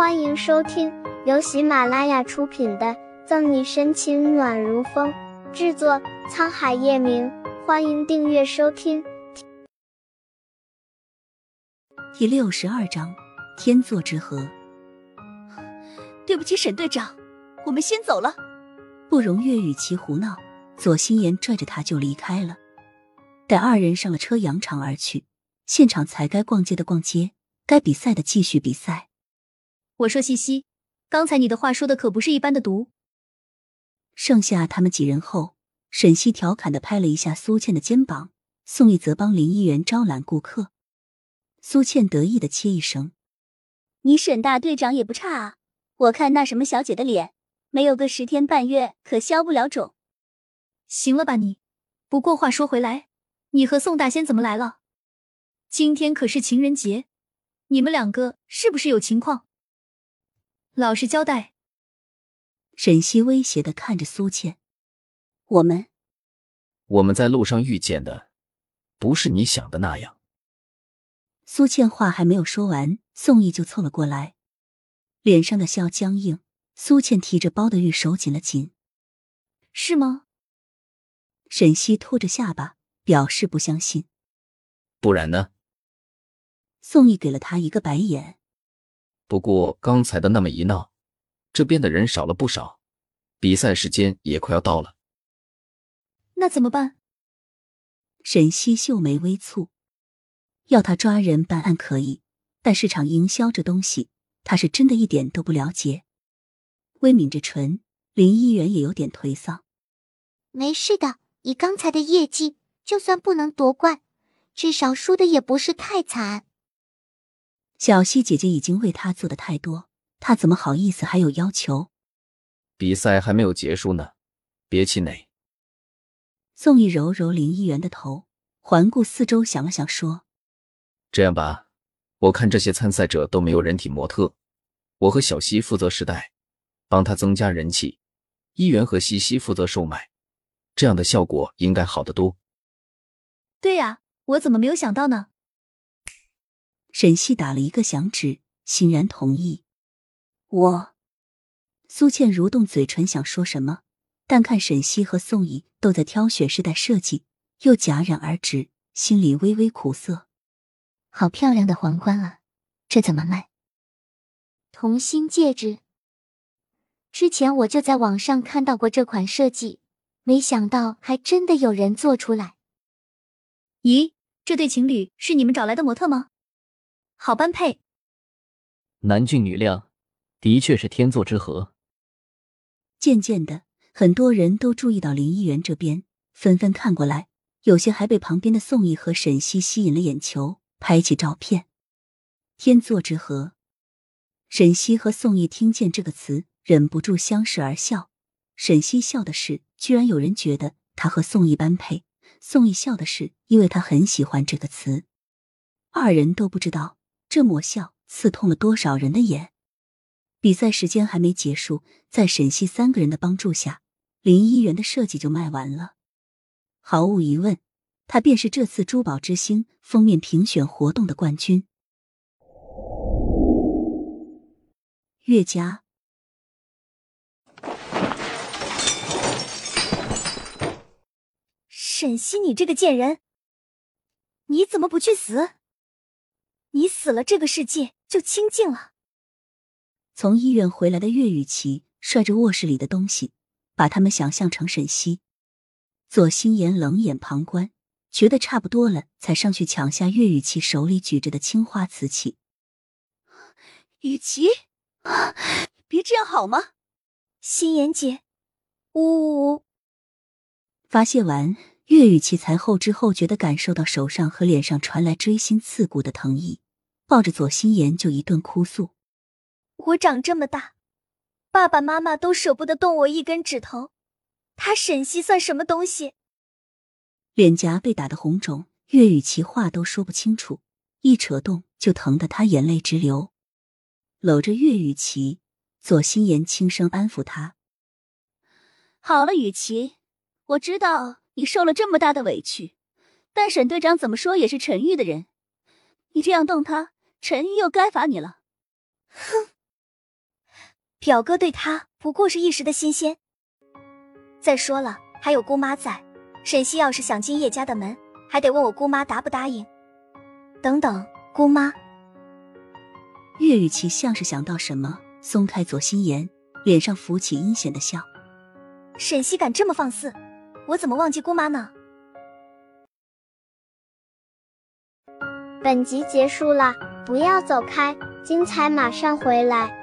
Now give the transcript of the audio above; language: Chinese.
欢迎收听由喜马拉雅出品的《赠你深情暖如风》，制作沧海夜明。欢迎订阅收听。第六十二章，天作之合。对不起，沈队长，我们先走了。不容月与其胡闹，左心言拽着他就离开了。待二人上了车，扬长而去。现场才该逛街的逛街，该比赛的继续比赛。我说西西，刚才你的话说的可不是一般的毒。剩下他们几人后，沈西调侃的拍了一下苏倩的肩膀，宋毅则帮林一元招揽顾客。苏倩得意的切一声：“你沈大队长也不差啊！我看那什么小姐的脸，没有个十天半月可消不了肿。”行了吧你？不过话说回来，你和宋大仙怎么来了？今天可是情人节，你们两个是不是有情况？老实交代。沈西威胁的看着苏倩：“我们，我们在路上遇见的，不是你想的那样。”苏倩话还没有说完，宋毅就凑了过来，脸上的笑僵硬。苏倩提着包的玉手紧了紧：“是吗？”沈西托着下巴表示不相信：“不然呢？”宋毅给了他一个白眼。不过刚才的那么一闹，这边的人少了不少，比赛时间也快要到了。那怎么办？沈西秀眉微蹙，要他抓人办案可以，但市场营销这东西，他是真的一点都不了解。微抿着唇，林一元也有点颓丧。没事的，以刚才的业绩，就算不能夺冠，至少输的也不是太惨。小溪姐姐已经为他做的太多，他怎么好意思还有要求？比赛还没有结束呢，别气馁。宋毅揉揉林一元的头，环顾四周，想了想，说：“这样吧，我看这些参赛者都没有人体模特，我和小溪负责试戴，帮他增加人气；一元和西西负责售卖，这样的效果应该好得多。”对呀，我怎么没有想到呢？沈西打了一个响指，欣然同意。我，苏倩蠕动嘴唇想说什么，但看沈西和宋毅都在挑选时代设计，又戛然而止，心里微微苦涩。好漂亮的皇冠啊，这怎么卖？同心戒指。之前我就在网上看到过这款设计，没想到还真的有人做出来。咦，这对情侣是你们找来的模特吗？好般配，男俊女靓，的确是天作之合。渐渐的，很多人都注意到林一元这边，纷纷看过来，有些还被旁边的宋毅和沈西吸引了眼球，拍起照片。天作之合，沈西和宋毅听见这个词，忍不住相视而笑。沈西笑的是，居然有人觉得他和宋毅般配；宋毅笑的是，因为他很喜欢这个词。二人都不知道。这抹笑刺痛了多少人的眼？比赛时间还没结束，在沈西三个人的帮助下，林一元的设计就卖完了。毫无疑问，他便是这次珠宝之星封面评选活动的冠军。岳家，沈西，你这个贱人，你怎么不去死？你死了，这个世界就清净了。从医院回来的岳雨琪率着卧室里的东西，把他们想象成沈西。左心言冷眼旁观，觉得差不多了，才上去抢下岳雨琪手里举着的青花瓷器。雨琪，别这样好吗？心言姐，呜呜呜！发泄完。岳雨琪才后知后觉的感受到手上和脸上传来锥心刺骨的疼意，抱着左心言就一顿哭诉：“我长这么大，爸爸妈妈都舍不得动我一根指头，他沈西算什么东西？”脸颊被打得红肿，岳雨琪话都说不清楚，一扯动就疼得他眼泪直流。搂着岳雨琪，左心言轻声安抚他：“好了，雨琪，我知道。”你受了这么大的委屈，但沈队长怎么说也是陈玉的人，你这样动他，陈玉又该罚你了。哼，表哥对他不过是一时的新鲜。再说了，还有姑妈在，沈西要是想进叶家的门，还得问我姑妈答不答应。等等，姑妈。岳雨琪像是想到什么，松开左心言，脸上浮起阴险的笑。沈西敢这么放肆，我怎么忘记姑妈呢？本集结束了，不要走开，精彩马上回来。